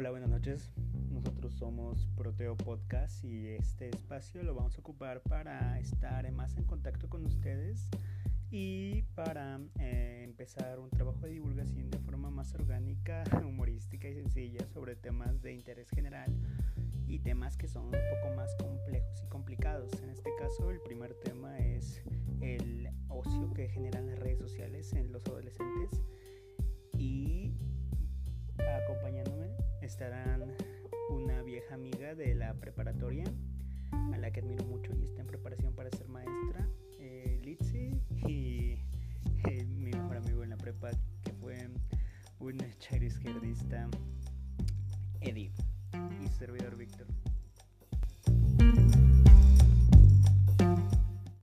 noches. Nosotros somos Proteo Podcast y este espacio lo vamos a ocupar para estar más en contacto con ustedes y para eh, empezar un trabajo de divulgación de forma más orgánica, humorística y sencilla sobre temas de interés general y temas que son un poco más complejos y complicados. En este caso, el primer tema es el ocio que generan las redes sociales en los adolescentes estarán una vieja amiga de la preparatoria a la que admiro mucho y está en preparación para ser maestra, eh, y mi mejor amigo en la prepa que fue un izquierdista, Eddie, y servidor Víctor.